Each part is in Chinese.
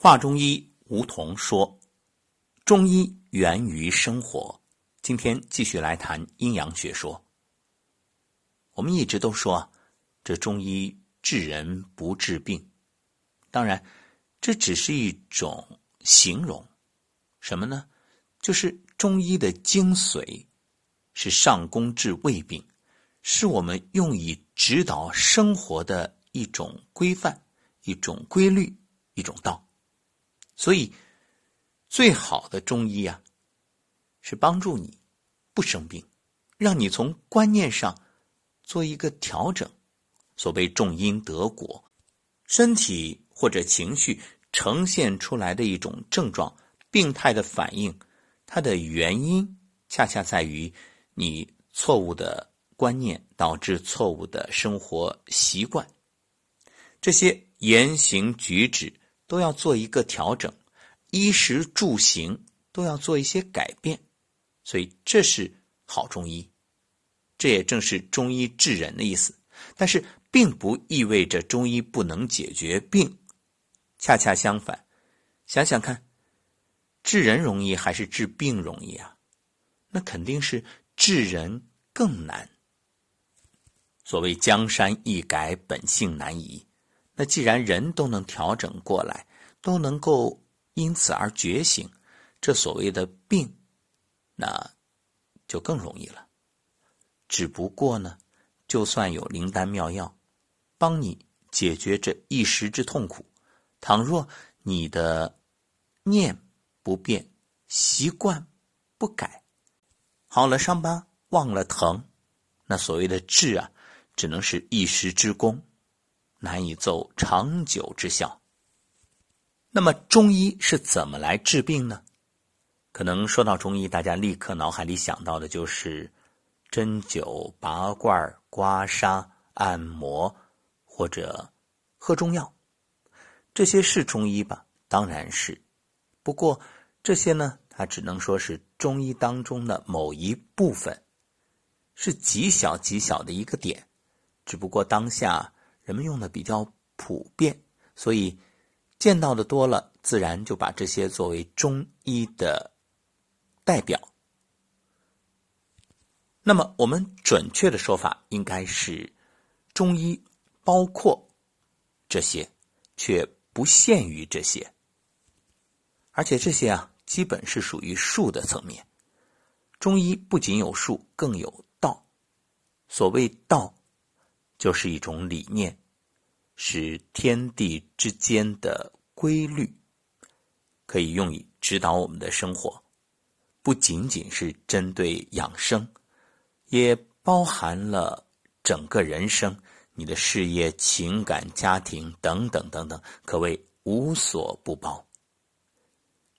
华中医吴桐说：“中医源于生活。”今天继续来谈阴阳学说。我们一直都说，这中医治人不治病。当然，这只是一种形容。什么呢？就是中医的精髓是上工治未病，是我们用以指导生活的一种规范、一种规律、一种道。所以，最好的中医啊，是帮助你不生病，让你从观念上做一个调整。所谓种因得果，身体或者情绪呈现出来的一种症状、病态的反应，它的原因恰恰在于你错误的观念导致错误的生活习惯，这些言行举止。都要做一个调整，衣食住行都要做一些改变，所以这是好中医，这也正是中医治人的意思。但是，并不意味着中医不能解决病，恰恰相反。想想看，治人容易还是治病容易啊？那肯定是治人更难。所谓江山易改，本性难移。那既然人都能调整过来，都能够因此而觉醒，这所谓的病，那就更容易了。只不过呢，就算有灵丹妙药，帮你解决这一时之痛苦，倘若你的念不变，习惯不改，好了伤疤忘了疼，那所谓的治啊，只能是一时之功。难以奏长久之效。那么中医是怎么来治病呢？可能说到中医，大家立刻脑海里想到的就是针灸、拔罐、刮痧、按摩，或者喝中药。这些是中医吧？当然是。不过这些呢，它只能说是中医当中的某一部分，是极小极小的一个点。只不过当下。人们用的比较普遍，所以见到的多了，自然就把这些作为中医的代表。那么，我们准确的说法应该是，中医包括这些，却不限于这些。而且这些啊，基本是属于术的层面。中医不仅有术，更有道。所谓道。就是一种理念，是天地之间的规律，可以用以指导我们的生活，不仅仅是针对养生，也包含了整个人生，你的事业、情感、家庭等等等等，可谓无所不包。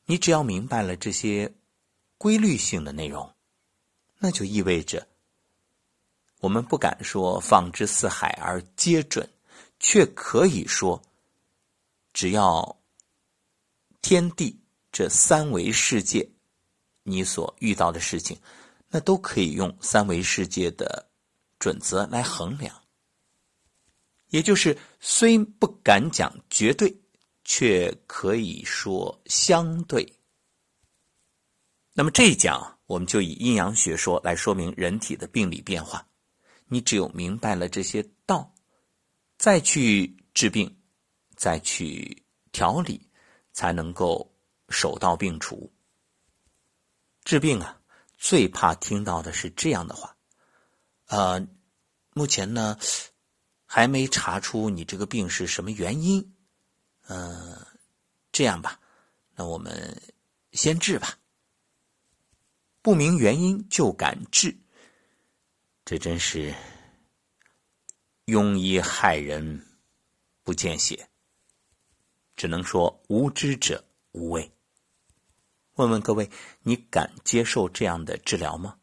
你只要明白了这些规律性的内容，那就意味着。我们不敢说放之四海而皆准，却可以说，只要天地这三维世界，你所遇到的事情，那都可以用三维世界的准则来衡量。也就是虽不敢讲绝对，却可以说相对。那么这一讲，我们就以阴阳学说来说明人体的病理变化。你只有明白了这些道，再去治病，再去调理，才能够手到病除。治病啊，最怕听到的是这样的话：，呃，目前呢，还没查出你这个病是什么原因。嗯，这样吧，那我们先治吧。不明原因就敢治。这真是庸医害人不见血，只能说无知者无畏。问问各位，你敢接受这样的治疗吗？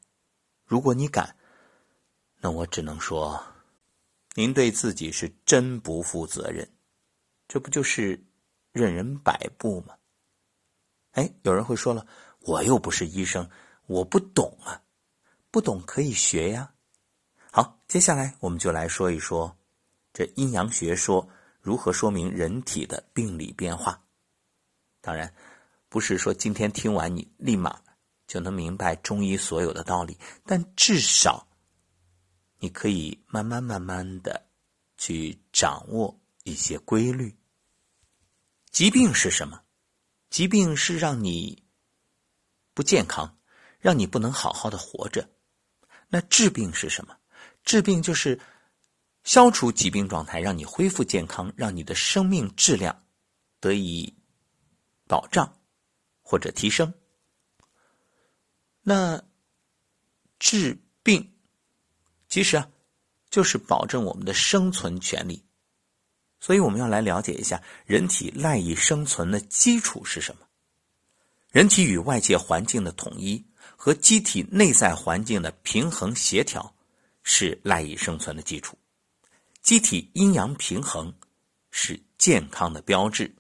如果你敢，那我只能说，您对自己是真不负责任。这不就是任人摆布吗？哎，有人会说了，我又不是医生，我不懂啊，不懂可以学呀。接下来我们就来说一说，这阴阳学说如何说明人体的病理变化。当然，不是说今天听完你立马就能明白中医所有的道理，但至少你可以慢慢慢慢的去掌握一些规律。疾病是什么？疾病是让你不健康，让你不能好好的活着。那治病是什么？治病就是消除疾病状态，让你恢复健康，让你的生命质量得以保障或者提升。那治病其实啊，就是保证我们的生存权利。所以我们要来了解一下人体赖以生存的基础是什么？人体与外界环境的统一和机体内在环境的平衡协调是赖以生存的基础。机体阴阳平衡是健康的标志。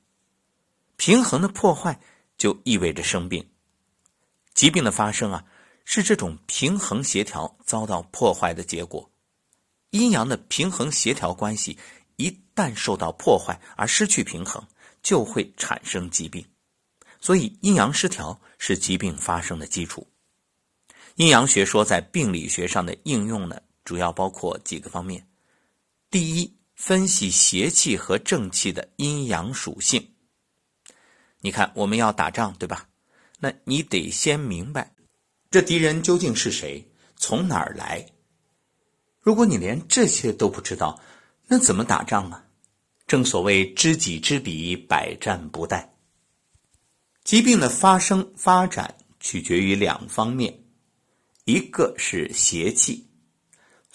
平衡的破坏就意味着生病。疾病的发生啊，是这种平衡协调遭到破坏的结果。阴阳的平衡协调关系。一旦受到破坏而失去平衡，就会产生疾病。所以，阴阳失调是疾病发生的基础。阴阳学说在病理学上的应用呢，主要包括几个方面：第一，分析邪气和正气的阴阳属性。你看，我们要打仗，对吧？那你得先明白这敌人究竟是谁，从哪儿来。如果你连这些都不知道，那怎么打仗啊？正所谓知己知彼，百战不殆。疾病的发生发展取决于两方面，一个是邪气，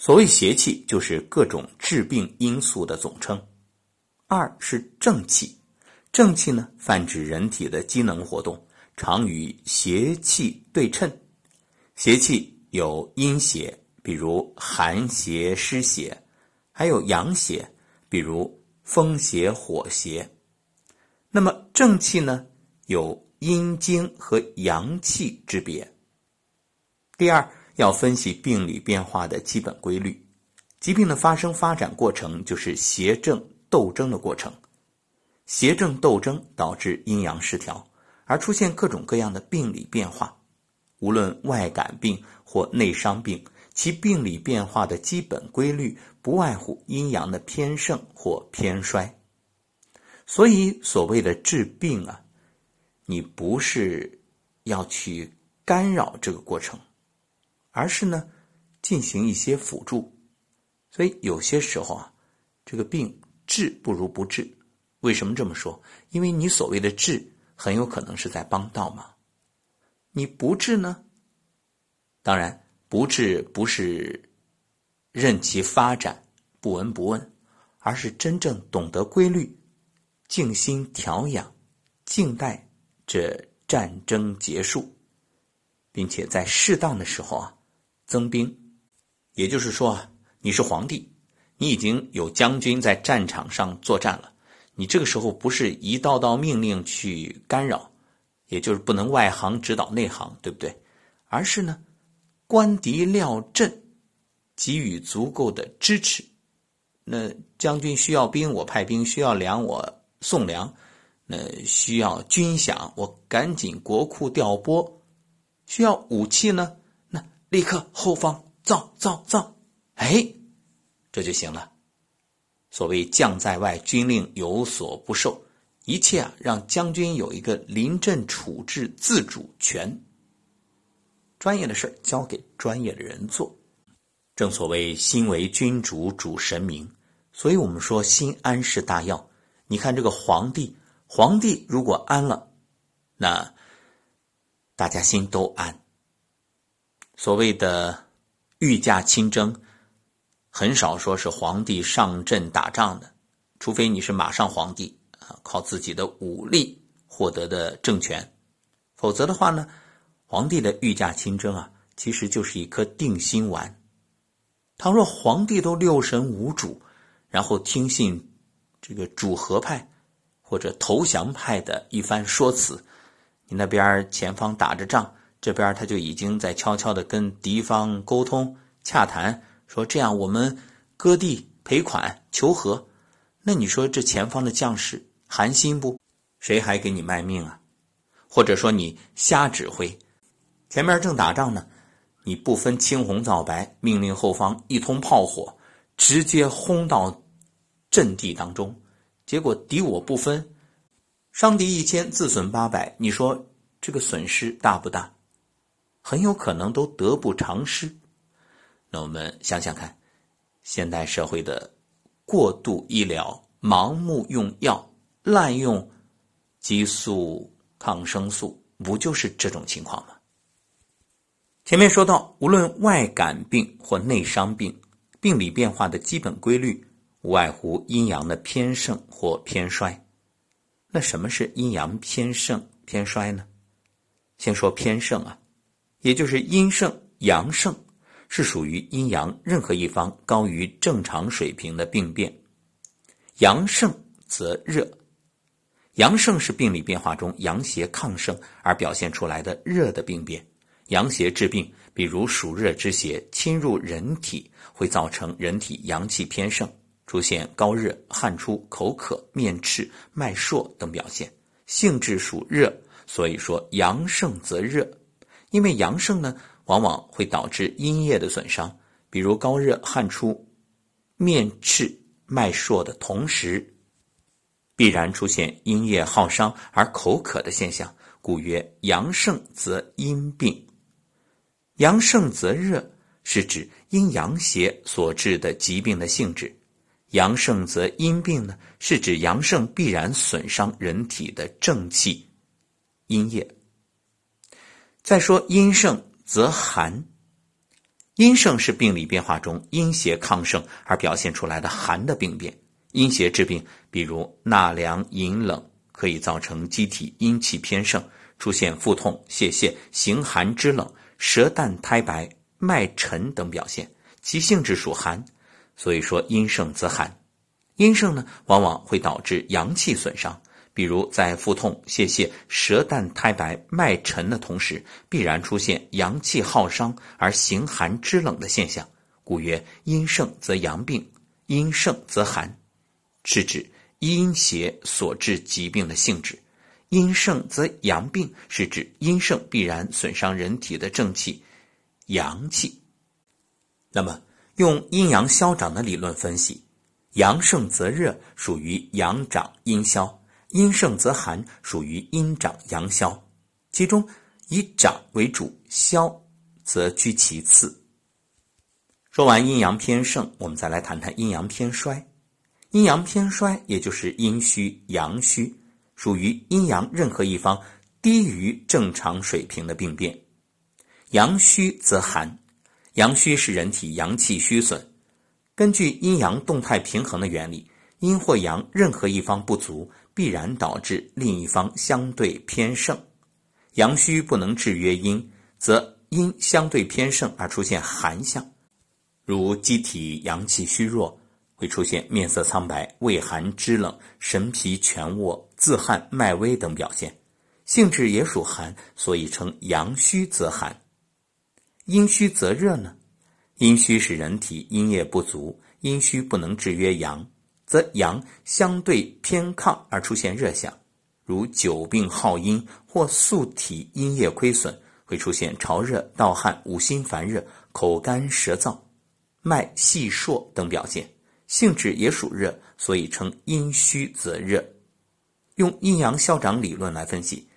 所谓邪气就是各种致病因素的总称；二是正气，正气呢泛指人体的机能活动，常与邪气对称。邪气有阴邪，比如寒邪、湿邪。还有阳邪，比如风邪、火邪。那么正气呢？有阴经和阳气之别。第二，要分析病理变化的基本规律。疾病的发生发展过程就是邪正斗争的过程。邪正斗争导致阴阳失调，而出现各种各样的病理变化。无论外感病或内伤病。其病理变化的基本规律不外乎阴阳的偏盛或偏衰，所以所谓的治病啊，你不是要去干扰这个过程，而是呢进行一些辅助。所以有些时候啊，这个病治不如不治。为什么这么说？因为你所谓的治，很有可能是在帮倒忙。你不治呢，当然。不治不是任其发展不闻不问，而是真正懂得规律，静心调养，静待这战争结束，并且在适当的时候啊增兵。也就是说啊，你是皇帝，你已经有将军在战场上作战了，你这个时候不是一道道命令去干扰，也就是不能外行指导内行，对不对？而是呢。观敌料阵，给予足够的支持。那将军需要兵，我派兵；需要粮，我送粮；那需要军饷，我赶紧国库调拨；需要武器呢，立刻后方造造造，哎，这就行了。所谓将在外，军令有所不受，一切啊，让将军有一个临阵处置自主权。专业的事交给专业的人做，正所谓心为君主，主神明。所以我们说心安是大药。你看这个皇帝，皇帝如果安了，那大家心都安。所谓的御驾亲征，很少说是皇帝上阵打仗的，除非你是马上皇帝啊，靠自己的武力获得的政权，否则的话呢？皇帝的御驾亲征啊，其实就是一颗定心丸。倘若皇帝都六神无主，然后听信这个主和派或者投降派的一番说辞，你那边前方打着仗，这边他就已经在悄悄的跟敌方沟通洽谈，说这样我们割地赔款求和。那你说这前方的将士寒心不？谁还给你卖命啊？或者说你瞎指挥，前面正打仗呢，你不分青红皂白，命令后方一通炮火，直接轰到阵地当中，结果敌我不分，伤敌一千，自损八百，你说这个损失大不大？很有可能都得不偿失。那我们想想看，现代社会的过度医疗、盲目用药、滥用激素。抗生素不就是这种情况吗？前面说到，无论外感病或内伤病，病理变化的基本规律无外乎阴阳的偏盛或偏衰。那什么是阴阳偏盛偏衰呢？先说偏盛啊，也就是阴盛阳盛，是属于阴阳任何一方高于正常水平的病变。阳盛则热。阳盛是病理变化中阳邪亢盛而表现出来的热的病变。阳邪治病，比如暑热之邪侵入人体，会造成人体阳气偏盛，出现高热、汗出、口渴、面赤、脉数等表现。性质属热，所以说阳盛则热。因为阳盛呢，往往会导致阴液的损伤，比如高热、汗出、面赤、脉数的同时。必然出现阴液耗伤而口渴的现象，故曰阳盛则阴病。阳盛则热，是指阴阳邪所致的疾病的性质；阳盛则阴病呢，是指阳盛必然损伤人体的正气阴液。再说阴盛则寒，阴盛是病理变化中阴邪亢盛而表现出来的寒的病变。阴邪治病，比如纳凉饮冷，可以造成机体阴气偏盛，出现腹痛、泄泻、形寒肢冷、舌淡苔白、脉沉等表现，其性质属寒，所以说阴盛则寒。阴盛呢，往往会导致阳气损伤，比如在腹痛、泄泻、舌淡苔白、脉沉的同时，必然出现阳气耗伤而形寒肢冷的现象，故曰阴盛则阳病，阴盛则寒。是指阴邪所致疾病的性质，阴盛则阳病，是指阴盛必然损伤人体的正气阳气。那么，用阴阳消长的理论分析，阳盛则热，属于阳长阴消；阴盛则寒，属于阴长阳消。其中以长为主，消则居其次。说完阴阳偏盛，我们再来谈谈阴阳偏衰。阴阳偏衰，也就是阴虚、阳虚，属于阴阳任何一方低于正常水平的病变。阳虚则寒，阳虚是人体阳气虚损。根据阴阳动态平衡的原理，阴或阳任何一方不足，必然导致另一方相对偏盛。阳虚不能制约阴，则阴相对偏盛而出现寒象，如机体阳气虚弱。会出现面色苍白、畏寒肢冷、神疲全卧、自汗脉微等表现，性质也属寒，所以称阳虚则寒。阴虚则热呢？阴虚是人体阴液不足，阴虚不能制约阳，则阳相对偏亢而出现热象，如久病耗阴或素体阴液亏损，会出现潮热、盗汗、五心烦热、口干舌燥、脉细数等表现。性质也属热，所以称阴虚则热。用阴阳消长理论来分析，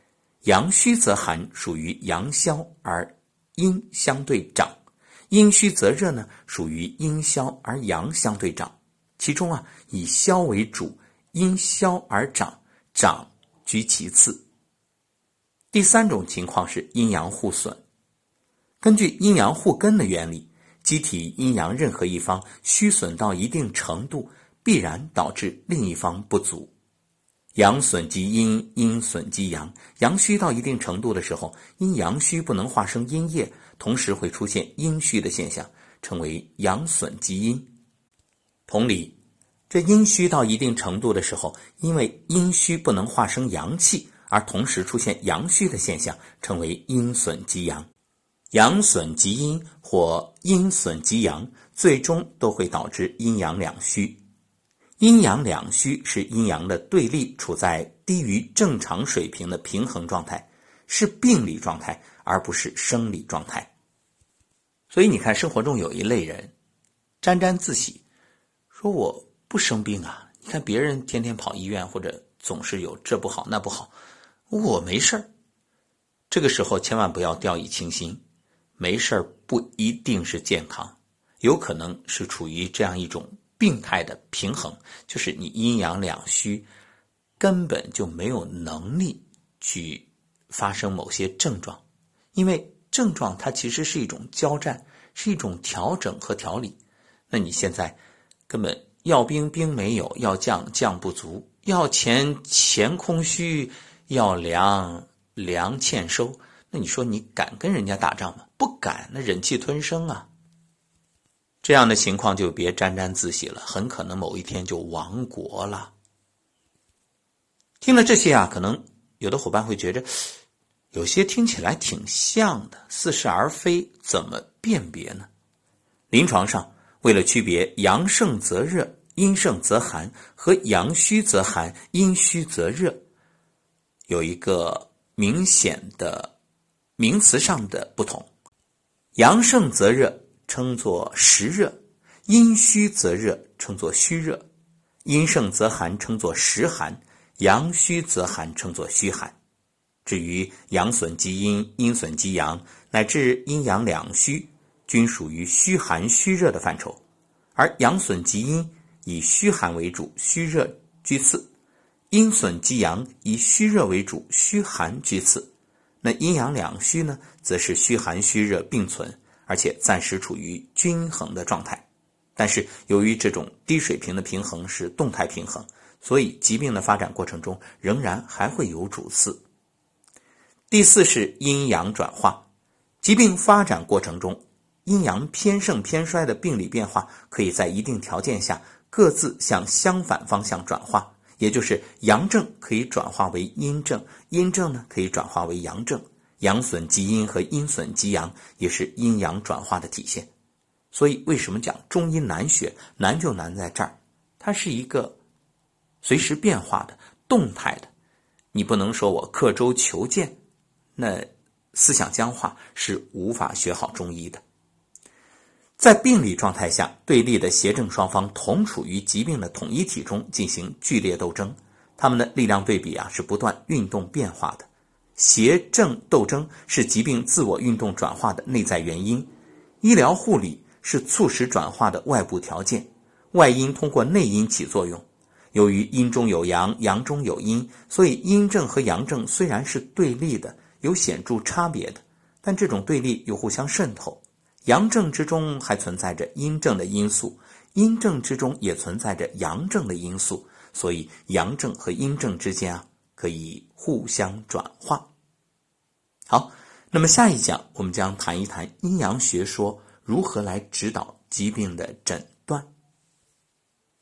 阳虚则寒，属于阳消而阴相对长；阴虚则热呢，属于阴消而阳相对长。其中啊，以消为主，阴消而长，长居其次。第三种情况是阴阳互损，根据阴阳互根的原理。机体阴阳任何一方虚损到一定程度，必然导致另一方不足。阳损及阴，阴损及阳。阳虚到一定程度的时候，阴阳虚不能化生阴液，同时会出现阴虚的现象，称为阳损及阴。同理，这阴虚到一定程度的时候，因为阴虚不能化生阳气，而同时出现阳虚的现象，称为阴损及阳。阳损及阴，或阴损及阳，最终都会导致阴阳两虚。阴阳两虚是阴阳的对立，处在低于正常水平的平衡状态，是病理状态，而不是生理状态。所以你看，生活中有一类人沾沾自喜，说我不生病啊。你看别人天天跑医院，或者总是有这不好那不好，我没事儿。这个时候千万不要掉以轻心，没事儿不一定是健康，有可能是处于这样一种病态的平衡，就是你阴阳两虚，根本就没有能力去发生某些症状，因为。症状它其实是一种交战，是一种调整和调理。那你现在根本要兵兵没有，要将将不足，要钱钱空虚，要粮粮欠收。那你说你敢跟人家打仗吗？不敢，那忍气吞声啊。这样的情况就别沾沾自喜了，很可能某一天就亡国了。听了这些啊，可能有的伙伴会觉着。有些听起来挺像的，似是而非，怎么辨别呢？临床上，为了区别阳盛则热、阴盛则寒和阳虚则寒、阴虚则热，有一个明显的名词上的不同。阳盛则热，称作实热；阴虚则热，称作虚热；阴盛则寒，称作实寒；阳虚则寒，称作虚寒。至于阳损及阴、阴损及阳，乃至阴阳两虚，均属于虚寒虚热的范畴。而阳损及阴，以虚寒为主，虚热居次；阴损及阳，以虚热为主，虚寒居次。那阴阳两虚呢，则是虚寒虚热并存，而且暂时处于均衡的状态。但是由于这种低水平的平衡是动态平衡，所以疾病的发展过程中仍然还会有主次。第四是阴阳转化，疾病发展过程中，阴阳偏盛偏衰的病理变化，可以在一定条件下各自向相反方向转化，也就是阳症可以转化为阴症，阴症呢可以转化为阳症，阳损及阴和阴损及阳也是阴阳转化的体现。所以为什么讲中医难学？难就难在这儿，它是一个随时变化的、动态的，你不能说我刻舟求剑。那思想僵化是无法学好中医的。在病理状态下，对立的邪正双方同处于疾病的统一体中进行剧烈斗争，他们的力量对比啊是不断运动变化的。邪正斗争是疾病自我运动转化的内在原因，医疗护理是促使转化的外部条件，外因通过内因起作用。由于阴中有阳，阳中有阴，所以阴症和阳症虽然是对立的。有显著差别的，但这种对立又互相渗透。阳症之中还存在着阴症的因素，阴症之中也存在着阳症的因素，所以阳症和阴症之间啊可以互相转化。好，那么下一讲我们将谈一谈阴阳学说如何来指导疾病的诊